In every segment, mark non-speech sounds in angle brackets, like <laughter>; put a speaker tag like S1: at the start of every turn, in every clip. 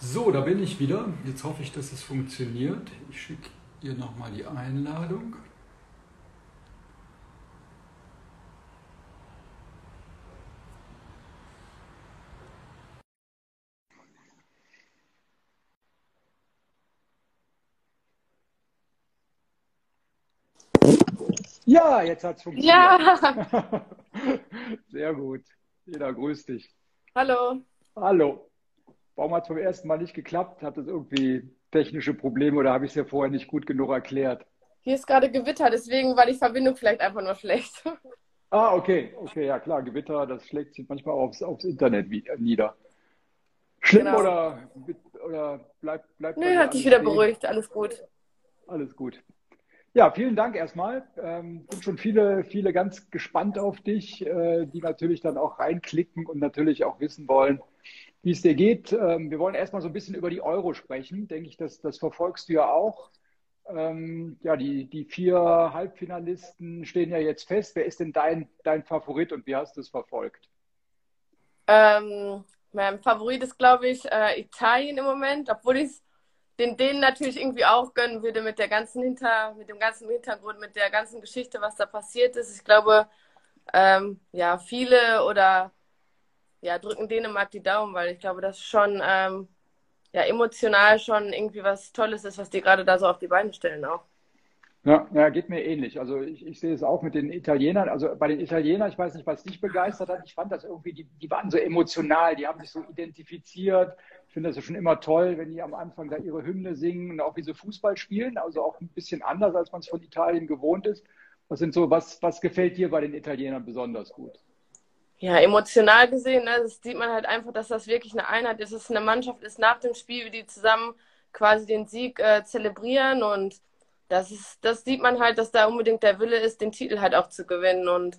S1: So, da bin ich wieder. Jetzt hoffe ich, dass es funktioniert. Ich schicke ihr nochmal die Einladung.
S2: Ja, jetzt hat es funktioniert.
S3: Ja, <laughs>
S2: Sehr gut. Jeder grüß dich.
S3: hallo.
S2: Hallo. Warum hat es beim ersten Mal nicht geklappt? Hat es irgendwie technische Probleme oder habe ich es ja vorher nicht gut genug erklärt?
S3: Hier ist gerade Gewitter, deswegen war die Verbindung vielleicht einfach nur schlecht. <laughs>
S2: Ah, okay. Okay, ja klar. Gewitter, das schlägt sich manchmal aufs, aufs Internet wie- nieder. Schlimm
S3: Genau.
S2: oder, oder bleibt, bei
S3: Nö, hat
S2: alles
S3: wieder beruhigt, alles gut.
S2: Alles gut. Ja, vielen Dank erstmal. Ähm, sind schon viele, viele ganz gespannt auf dich, äh, die natürlich dann auch reinklicken und natürlich auch wissen wollen, wie es dir geht. Ähm, wir wollen erstmal so ein bisschen über die Euro sprechen. Denke ich, das, das verfolgst du ja auch. Ähm, ja, die, die vier Halbfinalisten stehen ja jetzt fest. Wer ist denn dein, dein Favorit und wie hast du es verfolgt?
S3: Ähm, mein Favorit ist, glaube ich, äh, Italien im Moment, obwohl ich es den Dänen natürlich irgendwie auch gönnen würde mit der ganzen Hinter, mit dem ganzen Hintergrund, mit der ganzen Geschichte, was da passiert ist. Ich glaube, ähm, ja, viele oder ja, drücken Dänemark die Daumen, weil ich glaube, das schon ähm, ja, emotional schon irgendwie was Tolles ist, was die gerade da so auf die Beine stellen auch.
S2: Ja, ja, geht mir ähnlich. Also ich, ich sehe es auch mit den Italienern. Also bei den Italienern, ich weiß nicht, was dich begeistert hat. Ich fand das irgendwie, die, die waren so emotional, die haben sich so identifiziert. Ich finde das ja schon immer toll, wenn die am Anfang da ihre Hymne singen und auch wie sie Fußball spielen. Also auch ein bisschen anders, als man es von Italien gewohnt ist. Was sind so, was, was gefällt dir bei den Italienern besonders gut?
S3: Ja, emotional gesehen, ne, das sieht man halt einfach, dass das wirklich eine Einheit ist, dass es eine Mannschaft ist nach dem Spiel, wie die zusammen quasi den Sieg äh, zelebrieren und das ist, das sieht man halt, dass da unbedingt der Wille ist, den Titel halt auch zu gewinnen und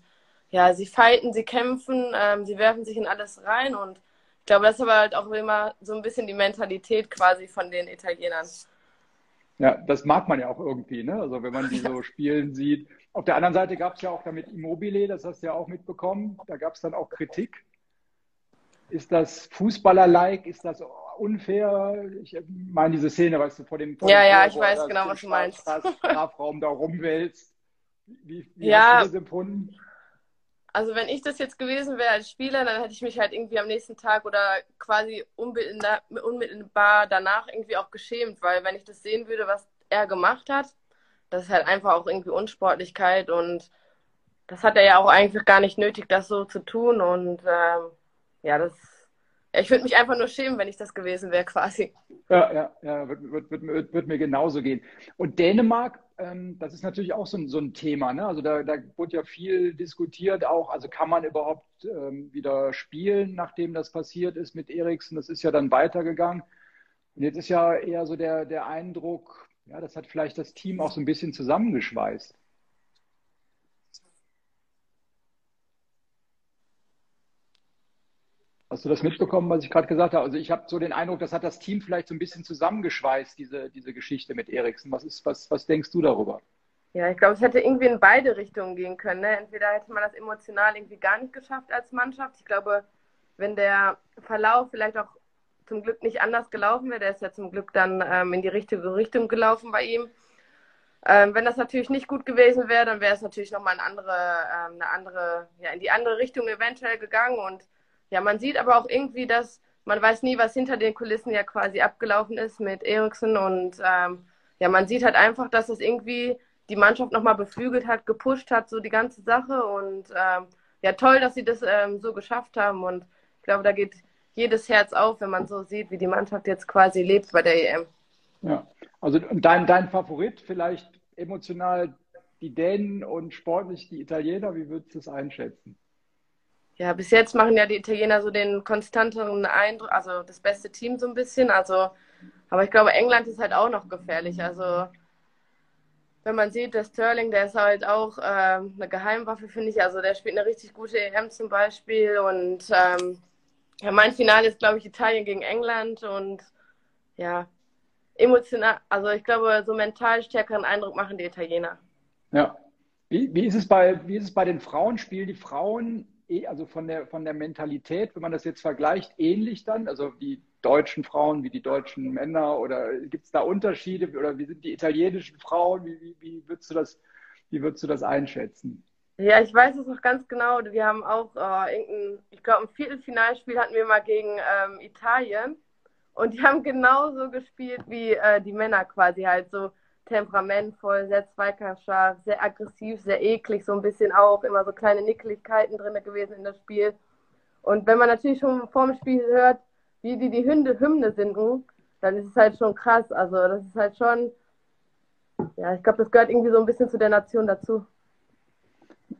S3: ja, sie fighten, sie kämpfen, ähm, sie werfen sich in alles rein und ich glaube, das ist aber halt auch immer so ein bisschen die Mentalität quasi von den Italienern.
S2: Ja, das mag man ja auch irgendwie, ne? Also wenn man die <laughs> so spielen sieht. Auf der anderen Seite gab es ja auch damit Immobile, das hast du ja auch mitbekommen. Da gab es dann auch Kritik. Ist das Fußballer-like? Ist das unfair? Ich meine diese Szene, weißt du, vor dem, vor
S3: Ja,
S2: dem
S3: ja,
S2: Tor,
S3: ich weiß genau, was du meinst.
S2: Straf- Strafraum da rumwälzt. Wie, wie
S3: Ja.
S2: hast du das empfunden?
S3: Also wenn ich das jetzt gewesen wäre als Spieler, dann hätte ich mich halt irgendwie am nächsten Tag oder quasi unmittelbar danach irgendwie auch geschämt, weil wenn ich das sehen würde, was er gemacht hat, das ist halt einfach auch irgendwie Unsportlichkeit und das hat er ja auch eigentlich gar nicht nötig, das so zu tun und ähm, ja, das, ich würde mich einfach nur schämen, wenn ich das gewesen wäre quasi.
S2: Ja, ja, ja, wird, wird, wird, wird mir genauso gehen. Und Dänemark, ähm, das ist natürlich auch so ein, so ein Thema, ne? Also da, da wurde ja viel diskutiert auch. Also kann man überhaupt ähm, wieder spielen, nachdem das passiert ist mit Eriksen? Das ist ja dann weitergegangen. Und jetzt ist ja eher so der, der Eindruck, ja, das hat vielleicht das Team auch so ein bisschen zusammengeschweißt. Hast du das mitbekommen, was ich gerade gesagt habe? Also ich habe so den Eindruck, das hat das Team vielleicht so ein bisschen zusammengeschweißt, diese, diese Geschichte mit Eriksen. Was ist, was, was denkst du darüber?
S3: Ja, ich glaube, es hätte irgendwie in beide Richtungen gehen können. Ne? Entweder hätte man das emotional irgendwie gar nicht geschafft als Mannschaft. Ich glaube, wenn der Verlauf vielleicht auch zum Glück nicht anders gelaufen wäre, der ist ja zum Glück dann ähm, in die richtige Richtung gelaufen bei ihm. Ähm, wenn das natürlich nicht gut gewesen wäre, dann wäre es natürlich nochmal eine andere, ähm, eine andere, ja, in die andere Richtung eventuell gegangen. Und ja, man sieht aber auch irgendwie, dass man weiß nie, was hinter den Kulissen ja quasi abgelaufen ist mit Eriksen. Und ähm, ja, man sieht halt einfach, dass es irgendwie die Mannschaft nochmal beflügelt hat, gepusht hat, so die ganze Sache. Und ähm, ja, toll, dass sie das ähm, so geschafft haben. Und ich glaube, da geht jedes Herz auf, wenn man so sieht, wie die Mannschaft jetzt quasi lebt bei der EM.
S2: Ja, also dein, dein Favorit vielleicht emotional die Dänen und sportlich die Italiener. Wie würdest du es einschätzen?
S3: Ja, bis jetzt machen ja die Italiener so den konstanteren Eindruck, also das beste Team so ein bisschen. Also, aber ich glaube, England ist halt auch noch gefährlich. Also, wenn man sieht, der Sterling, der ist halt auch ähm, eine Geheimwaffe, finde ich. Also, der spielt eine richtig gute EM zum Beispiel. Und ähm, ja, mein Finale ist, glaube ich, Italien gegen England. Und ja, emotional, also ich glaube, so mental stärkeren Eindruck machen die Italiener.
S2: Ja. Wie, wie ist es bei, wie ist es bei den Frauen? Spielen die Frauen, eh- also von der, von der Mentalität, wenn man das jetzt vergleicht, ähnlich dann? Also die deutschen Frauen wie die deutschen Männer? Oder gibt es da Unterschiede? Oder wie sind die italienischen Frauen? Wie, wie, wie, würdest, du das, wie würdest du das einschätzen?
S3: Ja, ich weiß es noch ganz genau. Wir haben auch äh, irgendein, ich glaube, ein Viertelfinalspiel hatten wir mal gegen ähm, Italien. Und die <laughs> haben genauso gespielt wie äh, die Männer quasi halt so temperamentvoll, sehr zweikampfstark, sehr aggressiv, sehr eklig, so ein bisschen auch, immer so kleine Nickeligkeiten drin gewesen in das Spiel. Und wenn man natürlich schon vor dem Spiel hört, wie die die Hünde, Hymne singen, dann ist es halt schon krass. Also das ist halt schon, ja, ich glaube, das gehört irgendwie so ein bisschen zu der Nation dazu.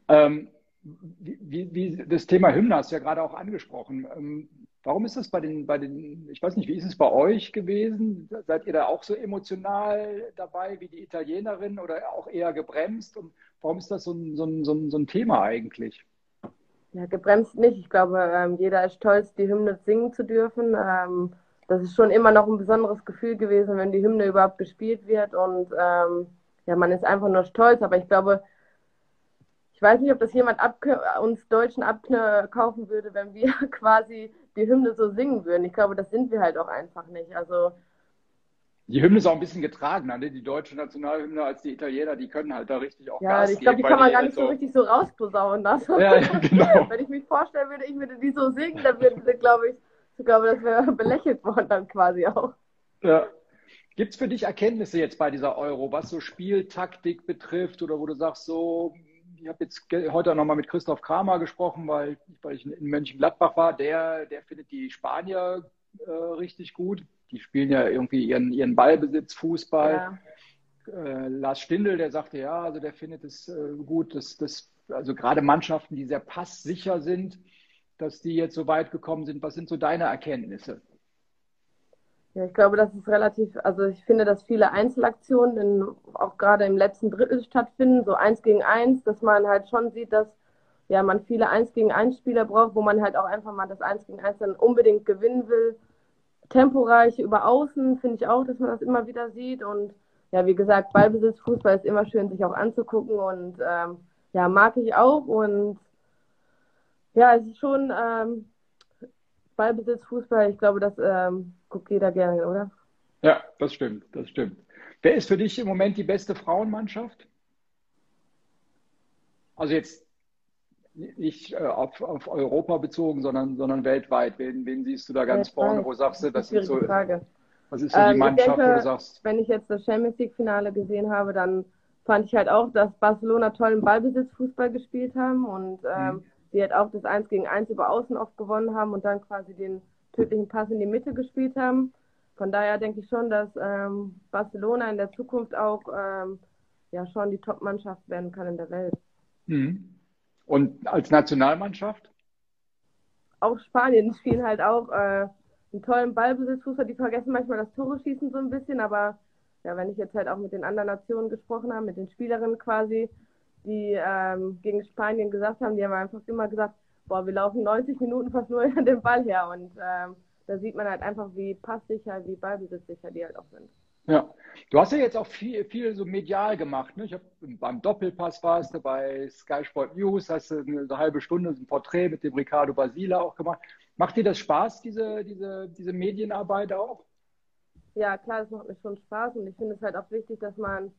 S2: Ähm, wie, wie, das Thema Hymne hast du ja gerade auch angesprochen. Ähm, warum ist das bei den, bei den, ich weiß nicht, wie ist es bei euch gewesen? Seid ihr da auch so emotional dabei wie die Italienerin oder auch eher gebremst? Und warum ist das so ein, so ein, so ein, so ein Thema eigentlich?
S3: Ja, gebremst nicht. Ich glaube, ähm, jeder ist stolz, die Hymne singen zu dürfen. Ähm, das ist schon immer noch ein besonderes Gefühl gewesen, wenn die Hymne überhaupt gespielt wird. Und ähm, ja, man ist einfach nur stolz. Aber ich glaube, ich weiß nicht, ob das jemand uns Deutschen abkaufen würde, wenn wir <laughs> quasi die Hymne so singen würden. Ich glaube, das sind wir halt auch einfach nicht. Also
S2: die Hymne ist auch ein bisschen getragener, ne? die deutsche Nationalhymne als die Italiener, die können halt da richtig auch
S3: ja, Gas ich glaube, die kann man gar nicht so richtig so rausposaunen lassen.
S2: Ja, ja, <laughs> genau.
S3: Wenn ich mich vorstellen würde, ich würde die so singen, dann würde, glaube ich, ich glaube, das wäre <laughs> belächelt worden dann quasi auch.
S2: Ja. Gibt es für dich Erkenntnisse jetzt bei dieser Euro, was so Spieltaktik betrifft oder wo du sagst, so, ich habe jetzt heute nochmal mit Christoph Kramer gesprochen, weil, weil ich in Mönchengladbach war, der, der findet die Spanier äh, richtig gut die spielen ja irgendwie ihren, ihren Ballbesitz, Fußball. Ja. Äh, Lars Stindl, der sagte, ja, also der findet es äh, gut, dass, dass also gerade Mannschaften, die sehr passsicher sind, dass die jetzt so weit gekommen sind. Was sind so deine Erkenntnisse?
S3: Ja, ich glaube, das ist relativ, also ich finde, dass viele Einzelaktionen in, auch gerade im letzten Drittel stattfinden, so eins gegen eins, dass man halt schon sieht, dass ja, man viele eins gegen eins Spieler braucht, wo man halt auch einfach mal das eins gegen eins dann unbedingt gewinnen will temporeich über Außen, finde ich auch, dass man das immer wieder sieht. Und ja, wie gesagt, Ballbesitz, Fußball ist immer schön, sich auch anzugucken und ähm, ja, mag ich auch. Und ja, es ist schon ähm, Ballbesitz, Fußball, ich glaube, das ähm, guckt jeder gerne, oder?
S2: Ja, das stimmt, das stimmt. Wer ist für dich im Moment die beste Frauenmannschaft? Also jetzt nicht äh, auf, auf Europa bezogen, sondern, sondern weltweit. Wen, wen siehst du da ganz weltweit. vorne? Wo sagst du, das ist so.
S3: Frage.
S2: Was ist so die ähm, Mannschaft,
S3: denke,
S2: wo du sagst?
S3: Wenn ich jetzt das Champions League-Finale gesehen habe, dann fand ich halt auch, dass Barcelona tollen Ballbesitzfußball gespielt haben und ähm, mhm. Die halt auch das 1 gegen 1 über Außen oft gewonnen haben und dann quasi den tödlichen Pass in die Mitte gespielt haben. Von daher denke ich schon, dass ähm, Barcelona in der Zukunft auch ähm, ja schon die Top-Mannschaft werden kann in der Welt.
S2: Mhm. Und als Nationalmannschaft?
S3: Auch Spanien spielen halt auch äh, einen tollen Ballbesitzfußball. Die vergessen manchmal das Tore schießen so ein bisschen, aber ja, wenn ich jetzt halt auch mit den anderen Nationen gesprochen habe, mit den Spielerinnen quasi, die ähm, gegen Spanien gesagt haben, die haben einfach immer gesagt, boah, wir laufen 90 Minuten fast nur <laughs> den Ball her und ähm, da sieht man halt einfach, wie passsicher, wie ballbesitzsicher die halt auch sind.
S2: Ja, du hast ja jetzt auch viel, viel so medial gemacht. Ne? Ich habe beim Doppelpass warst du bei Sky Sport News, hast du eine, halbe Stunde ein Porträt mit dem Ricardo Basila auch gemacht. Macht dir das Spaß, diese, diese, diese Medienarbeit auch?
S3: Ja, klar, das macht mir schon Spaß und ich finde es halt auch wichtig, dass man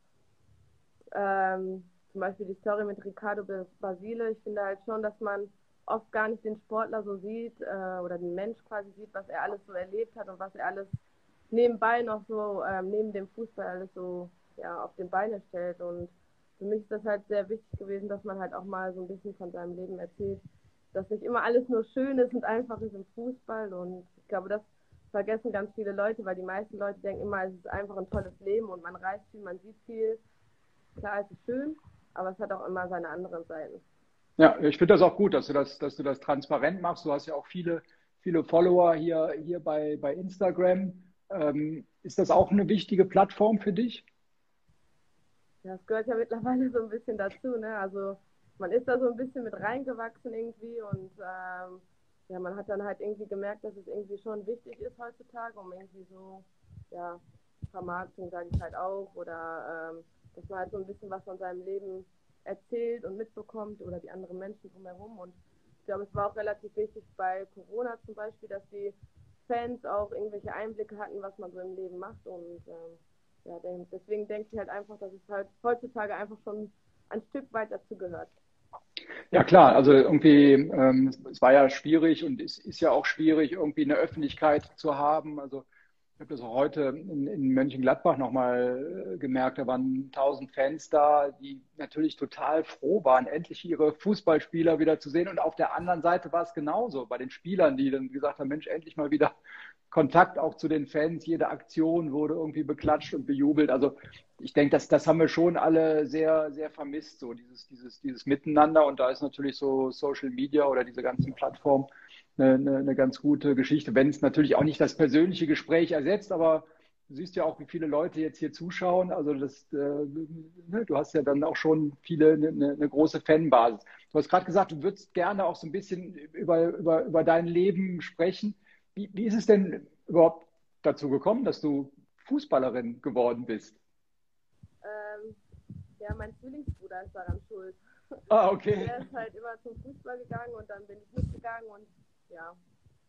S3: ähm, zum Beispiel die Story mit Ricardo Basile, ich finde halt schon, dass man oft gar nicht den Sportler so sieht äh, oder den Mensch quasi sieht, was er alles so erlebt hat und was er alles nebenbei noch so ähm, neben dem Fußball alles so ja, auf den Beine stellt. Und für mich ist das halt sehr wichtig gewesen, dass man halt auch mal so ein bisschen von seinem Leben erzählt, dass nicht immer alles nur schön ist und einfach ist im Fußball. Und ich glaube, das vergessen ganz viele Leute, weil die meisten Leute denken immer, es ist einfach ein tolles Leben und man reist viel, man sieht viel. Klar, es ist schön, aber es hat auch immer seine anderen Seiten.
S2: Ja, ich finde das auch gut, dass du das, dass du das transparent machst. Du hast ja auch viele, viele Follower hier, hier bei, bei Instagram. Ähm, ist das auch eine wichtige Plattform für dich?
S3: Ja, das gehört ja mittlerweile so ein bisschen dazu. Ne? Also man ist da so ein bisschen mit reingewachsen irgendwie und ähm, ja, man hat dann halt irgendwie gemerkt, dass es irgendwie schon wichtig ist heutzutage, um irgendwie so, ja, Vermarktung sage ich halt auch oder ähm, dass man halt so ein bisschen was von seinem Leben erzählt und mitbekommt oder die anderen Menschen drumherum und ich glaube, es war auch relativ wichtig bei Corona zum Beispiel, dass die Fans auch irgendwelche Einblicke hatten, was man so im Leben macht. Und ähm, ja, deswegen denke ich halt einfach, dass es halt heutzutage einfach schon ein Stück weit dazu gehört.
S2: Ja klar, also irgendwie, ähm, es war ja schwierig und es ist ja auch schwierig, irgendwie eine Öffentlichkeit zu haben. Also ich habe das auch heute in, in Mönchengladbach nochmal äh, gemerkt, da waren tausend Fans da, die natürlich total froh waren, endlich ihre Fußballspieler wieder zu sehen. Und auf der anderen Seite war es genauso bei den Spielern, die dann gesagt haben, Mensch, endlich mal wieder Kontakt auch zu den Fans. Jede Aktion wurde irgendwie beklatscht und bejubelt. Also ich denke, das, das haben wir schon alle sehr, sehr vermisst, so dieses, dieses, dieses Miteinander. Und da ist natürlich so Social Media oder diese ganzen Plattformen eine, eine, ganz gute Geschichte, wenn es natürlich auch nicht das persönliche Gespräch ersetzt, aber du siehst ja auch, wie viele Leute jetzt hier zuschauen. Also das, äh, ne, du hast ja dann auch schon viele, eine, eine große Fanbasis. Du hast gerade gesagt, du würdest gerne auch so ein bisschen über, über, über dein Leben sprechen. Wie, wie ist es denn überhaupt dazu gekommen, dass du Fußballerin geworden bist?
S3: Ähm, ja, mein Zwillingsbruder ist daran schuld.
S2: Ah, okay.
S3: Er ist halt immer zum Fußball gegangen und dann bin ich mitgegangen und ja,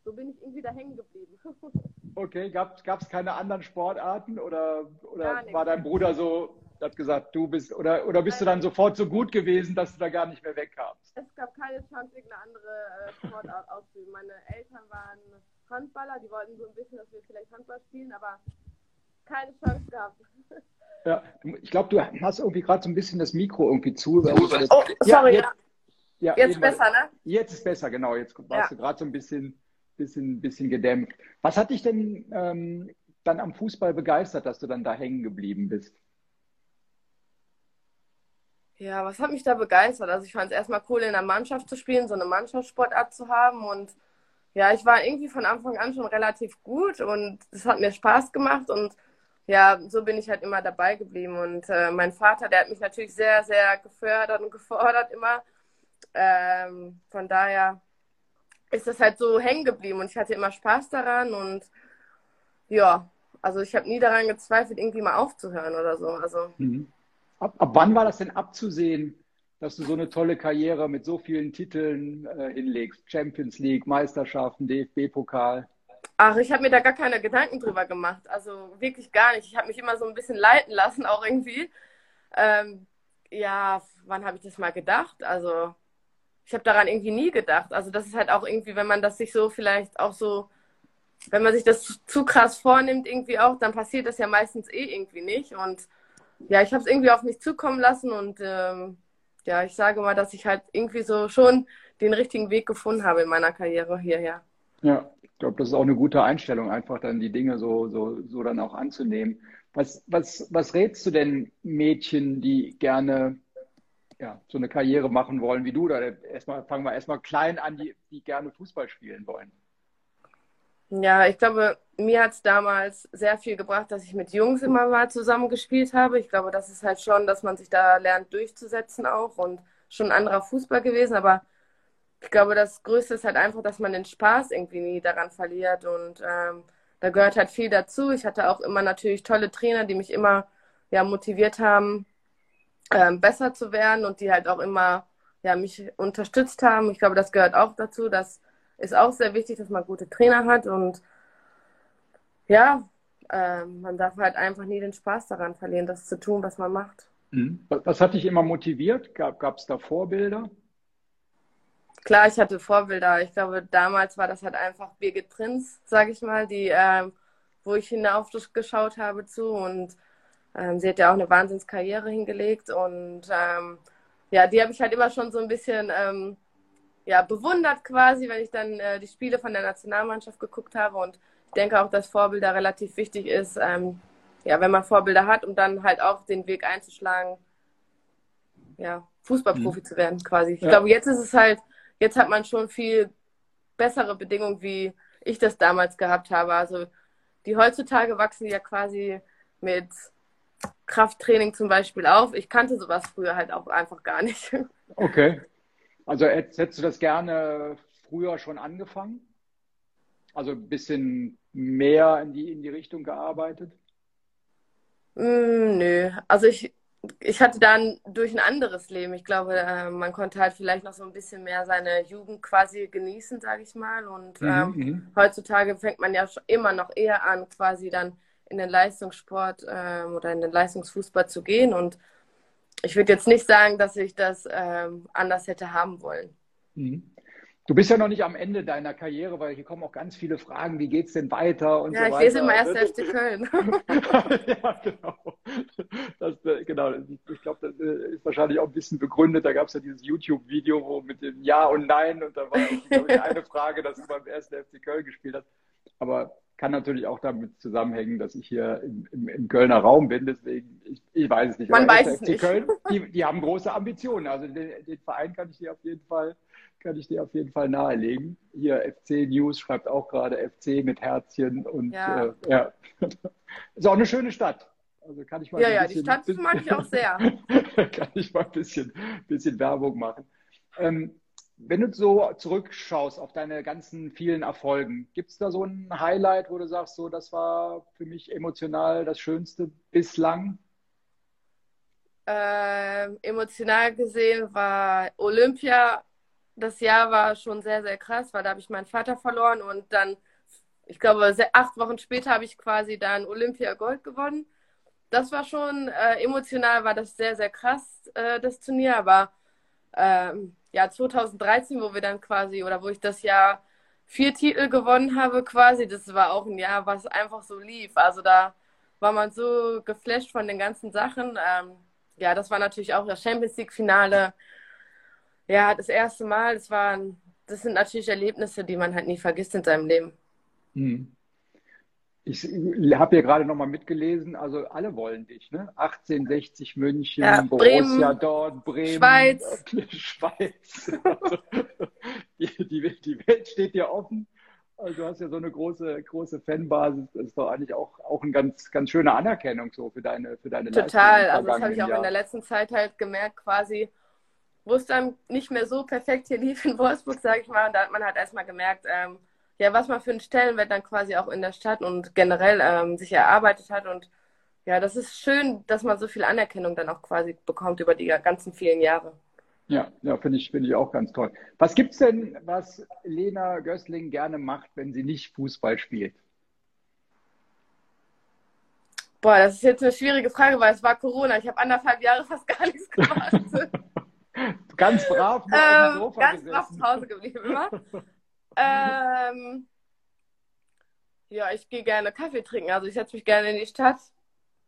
S3: so bin ich irgendwie da hängen geblieben. <laughs>
S2: okay, gab es keine anderen Sportarten oder, oder war dein Bruder so, hat gesagt, du bist, oder, oder bist Nein. du dann sofort so gut gewesen, dass du da gar nicht mehr wegkamst?
S3: Es gab keine Chance, irgendeine andere äh, Sportart auszuüben. Meine Eltern waren Handballer, die wollten so ein bisschen, dass wir vielleicht Handball spielen, aber keine Chance gehabt.
S2: Ja, ich glaube, du hast irgendwie gerade so ein bisschen das Mikro irgendwie zu.
S3: Oh, sorry, ja. Ja, jetzt besser, ne?
S2: Jetzt ist besser, genau. Jetzt warst ja. du gerade so ein bisschen, bisschen, bisschen gedämpft. Was hat dich denn ähm, dann am Fußball begeistert, dass du dann da hängen geblieben bist?
S3: Ja, was hat mich da begeistert? Also ich fand es erstmal cool, in der Mannschaft zu spielen, so eine Mannschaftssportart zu haben. Und ja, ich war irgendwie von Anfang an schon relativ gut und es hat mir Spaß gemacht und ja, so bin ich halt immer dabei geblieben. Und äh, mein Vater, der hat mich natürlich sehr, sehr gefördert und gefordert immer. Ähm, von daher ist das halt so hängen geblieben und ich hatte immer Spaß daran und ja, also ich habe nie daran gezweifelt, irgendwie mal aufzuhören oder so. Also.
S2: Mhm. Ab, ab, wann war das denn abzusehen, dass du so eine tolle Karriere mit so vielen Titeln äh, hinlegst? Champions League, Meisterschaften, DFB-Pokal?
S3: Ach, ich habe mir da gar keine Gedanken drüber gemacht. Also wirklich gar nicht. Ich habe mich immer so ein bisschen leiten lassen, auch irgendwie. Ähm, ja, wann habe ich das mal gedacht? Also ich habe daran irgendwie nie gedacht. Also das ist halt auch irgendwie, wenn man das sich so vielleicht auch so, wenn man sich das zu krass vornimmt irgendwie auch, dann passiert das ja meistens eh irgendwie nicht. Und ja, ich habe es irgendwie auf mich zukommen lassen und ähm, ja, ich sage mal, dass ich halt irgendwie so schon den richtigen Weg gefunden habe in meiner Karriere hierher.
S2: Ja, ich glaube, das ist auch eine gute Einstellung, einfach dann die Dinge so, so, so dann auch anzunehmen. Was, was, was rätst du denn Mädchen, die gerne ja, so eine Karriere machen wollen wie du? Oder erstmal fangen wir erstmal klein an, die, die gerne Fußball spielen wollen.
S3: Ja, ich glaube, mir hat es damals sehr viel gebracht, dass ich mit Jungs immer mal zusammen gespielt habe. Ich glaube, das ist halt schon, dass man sich da lernt durchzusetzen auch und schon ein anderer Fußball gewesen. Aber ich glaube, das Größte ist halt einfach, dass man den Spaß irgendwie nie daran verliert. Und ähm, da gehört halt viel dazu. Ich hatte auch immer natürlich tolle Trainer, die mich immer ja, motiviert haben, ähm, besser zu werden und die halt auch immer ja, mich unterstützt haben. Ich glaube, das gehört auch dazu. Das ist auch sehr wichtig, dass man gute Trainer hat und ja, äh, man darf halt einfach nie den Spaß daran verlieren, das zu tun, was man macht.
S2: Mhm. Was hat dich immer motiviert? Gab es da Vorbilder?
S3: Klar, ich hatte Vorbilder. Ich glaube, damals war das halt einfach Birgit Prinz, sage ich mal, die, äh, wo ich hinaufgeschaut habe zu und ähm, sie hat ja auch eine Wahnsinnskarriere hingelegt und ähm, ja, die habe ich halt immer schon so ein bisschen ähm, ja, bewundert quasi, wenn ich dann äh, die Spiele von der Nationalmannschaft geguckt habe und ich denke auch, dass Vorbilder relativ wichtig ist, ähm, ja, wenn man Vorbilder hat, um dann halt auch den Weg einzuschlagen, ja, Fußballprofi mhm. zu werden quasi. Ich ja. glaube, jetzt ist es halt, jetzt hat man schon viel bessere Bedingungen, wie ich das damals gehabt habe. Also die heutzutage wachsen ja quasi mit Krafttraining zum Beispiel auf. Ich kannte sowas früher halt auch einfach gar nicht. <laughs>
S2: Okay. Also hättest du das gerne früher schon angefangen? Also ein bisschen mehr in die, in die Richtung gearbeitet?
S3: Mm, nö. Also ich, ich hatte dann durch ein anderes Leben. Ich glaube, äh, man konnte halt vielleicht noch so ein bisschen mehr seine Jugend quasi genießen, sage ich mal. Und mhm, ähm, mhm. heutzutage fängt man ja immer noch eher an, quasi dann in den Leistungssport ähm, oder in den Leistungsfußball zu gehen. Und ich würde jetzt nicht sagen, dass ich das ähm, anders hätte haben wollen.
S2: Mhm. Du bist ja noch nicht am Ende deiner Karriere, weil hier kommen auch ganz viele Fragen, wie geht es denn weiter und
S3: ja,
S2: so
S3: weiter. Ja, ich lese immer erst FC Köln. <laughs>
S2: ja, genau. Das, äh, genau. Ich glaube, das äh, ist wahrscheinlich auch ein bisschen begründet. Da gab es ja dieses YouTube-Video, wo mit dem Ja und Nein und da war, glaube ich, eine Frage, dass du beim ersten FC Köln gespielt hast. Aber kann natürlich auch damit zusammenhängen, dass ich hier im, im, im Kölner Raum bin. Deswegen, ich, ich weiß es nicht.
S3: Man weiß es nicht.
S2: Köln, <laughs> die, die, haben große Ambitionen. Also den, den, Verein kann ich dir auf jeden Fall, kann ich dir auf jeden Fall nahelegen. Hier FC News schreibt auch gerade FC mit Herzchen und ja, äh, ja. <laughs> ist auch eine schöne Stadt. Also kann ich mal
S3: ja, ja, bisschen, die Stadt mag ich auch sehr. <laughs>
S2: kann ich mal ein bisschen, bisschen Werbung machen. Ähm, wenn du so zurückschaust auf deine ganzen vielen Erfolgen, gibt es da so ein Highlight, wo du sagst, so das war für mich emotional das Schönste bislang?
S3: Ähm, emotional gesehen war Olympia. Das Jahr war schon sehr, sehr krass, weil da habe ich meinen Vater verloren und dann, ich glaube, acht Wochen später habe ich quasi dann Olympia Gold gewonnen. Das war schon äh, emotional, war das sehr, sehr krass, äh, das Turnier, aber ähm, ja, 2013, wo wir dann quasi, oder wo ich das Jahr vier Titel gewonnen habe quasi, das war auch ein Jahr, was einfach so lief. Also da war man so geflasht von den ganzen Sachen. Ähm, ja, das war natürlich auch das Champions League-Finale. Ja, das erste Mal, das waren, das sind natürlich Erlebnisse, die man halt nie vergisst in seinem Leben.
S2: Mhm. Ich habe hier gerade nochmal mitgelesen, also alle wollen dich, ne? 1860 München, ja, Borussia Dortmund, Bremen,
S3: Schweiz. <laughs>
S2: Schweiz. Also, die, die, die, Welt steht dir offen. Also du hast ja so eine große, große Fanbasis. Das ist doch eigentlich auch, auch eine ganz, ganz schöne Anerkennung so für deine, für deine
S3: Total, also das habe ich auch Jahr. in der letzten Zeit halt gemerkt, quasi, wo es dann nicht mehr so perfekt hier lief in Wolfsburg, sage ich mal. Und da hat man halt erstmal gemerkt, ähm, ja, was man für einen Stellenwert dann quasi auch in der Stadt und generell ähm, sich erarbeitet hat. Und ja, das ist schön, dass man so viel Anerkennung dann auch quasi bekommt über die ganzen vielen Jahre.
S2: Ja, ja finde ich, find ich auch ganz toll. Was gibt es denn, was Lena Gößling gerne macht, wenn sie nicht Fußball spielt?
S3: Boah, das ist jetzt eine schwierige Frage, weil es war Corona. Ich habe anderthalb Jahre fast gar nichts gemacht. <laughs>
S2: ganz brav
S3: ähm, Ganz gesessen. brav zu Hause geblieben immer. <laughs> Ähm, ja, ich gehe gerne Kaffee trinken. Also ich setze mich gerne in die Stadt,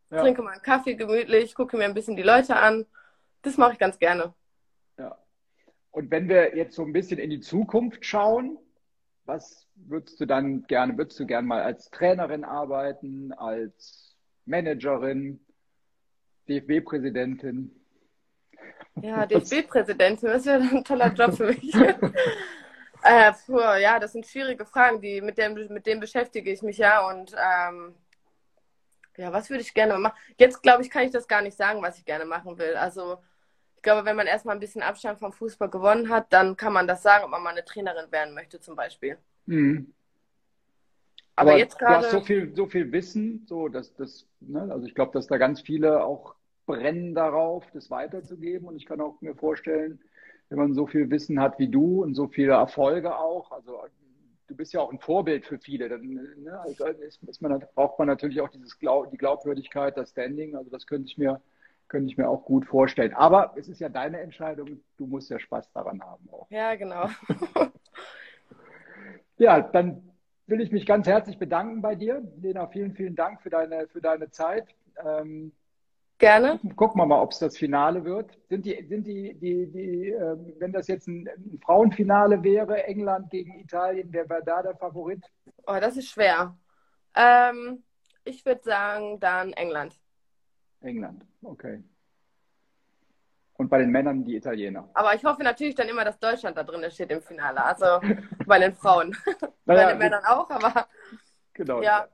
S3: ja. trinke mal einen Kaffee gemütlich, gucke mir ein bisschen die Leute an. Das mache ich ganz gerne.
S2: Ja. Und wenn wir jetzt so ein bisschen in die Zukunft schauen, was würdest du dann gerne, würdest du gerne mal als Trainerin arbeiten, als Managerin, DFB-Präsidentin?
S3: Ja, DFB-Präsidentin, das wäre ein toller Job für mich. <laughs> Äh, puh, ja, das sind schwierige Fragen, die, mit, dem, mit denen beschäftige ich mich ja. Und ähm, ja, was würde ich gerne machen? Jetzt, glaube ich, kann ich das gar nicht sagen, was ich gerne machen will. Also, ich glaube, wenn man erstmal ein bisschen Abstand vom Fußball gewonnen hat, dann kann man das sagen, ob man mal eine Trainerin werden möchte, zum Beispiel.
S2: Mhm. Aber, Aber, jetzt gerade. Du hast so viel, so viel Wissen, so dass das, ne, also ich glaube, dass da ganz viele auch brennen darauf, das weiterzugeben. Und ich kann auch mir vorstellen, wenn man so viel Wissen hat wie du und so viele Erfolge auch. Also du bist ja auch ein Vorbild für viele. Dann ne, also ist, man, braucht man natürlich auch dieses Glaub, die Glaubwürdigkeit, das Standing. Also das könnte ich mir könnte ich mir auch gut vorstellen. Aber es ist ja deine Entscheidung. Du musst ja Spaß daran haben auch.
S3: Ja, genau. <laughs>
S2: ja, dann will ich mich ganz herzlich bedanken bei dir. Lena, vielen, vielen Dank für deine, für deine Zeit. Ähm,
S3: Gerne.
S2: Gucken wir mal, ob es das Finale wird. Sind die, sind die, die, die äh, wenn das jetzt ein, ein, Frauenfinale wäre, England gegen Italien, wer wäre da der Favorit?
S3: Oh, das ist schwer. Ähm, ich würde sagen, dann England.
S2: England, okay. Und bei den Männern die Italiener.
S3: Aber ich hoffe natürlich dann immer, dass Deutschland da drin steht im Finale. Also <laughs> bei den Frauen. Naja, bei den Männern auch, aber.
S2: Genau.
S3: Ja.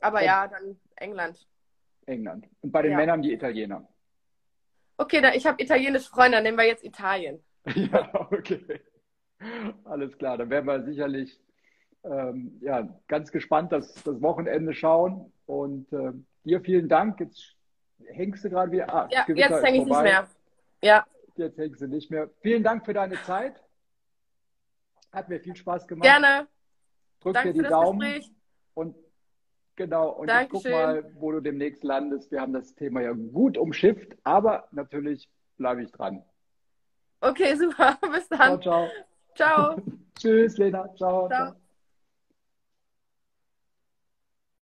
S3: Aber ja, dann England.
S2: England. Und bei den ja. Männern die Italiener.
S3: Okay, dann, ich habe italienische Freunde, dann nehmen wir jetzt Italien. <laughs>
S2: ja, okay. Alles klar, dann werden wir sicherlich ähm, ja, ganz gespannt das, das Wochenende schauen. Und äh, dir vielen Dank. Jetzt hängst du gerade wieder?
S3: Ah, ja, jetzt hänge ich nicht mehr. Ja.
S2: Jetzt hängst du nicht mehr. Vielen Dank für deine Zeit. Hat mir viel Spaß gemacht.
S3: Gerne.
S2: Drück Danke dir die Daumen. Gespräch. Und genau, und
S3: Dankeschön.
S2: ich guck mal, wo du demnächst landest. Wir haben das Thema ja gut umschifft, aber natürlich bleibe ich dran.
S3: Okay, super. <laughs> Bis dann.
S2: Ciao, ciao.
S3: Ciao. <laughs>
S2: Tschüss, Lena. ciao. ciao. ciao.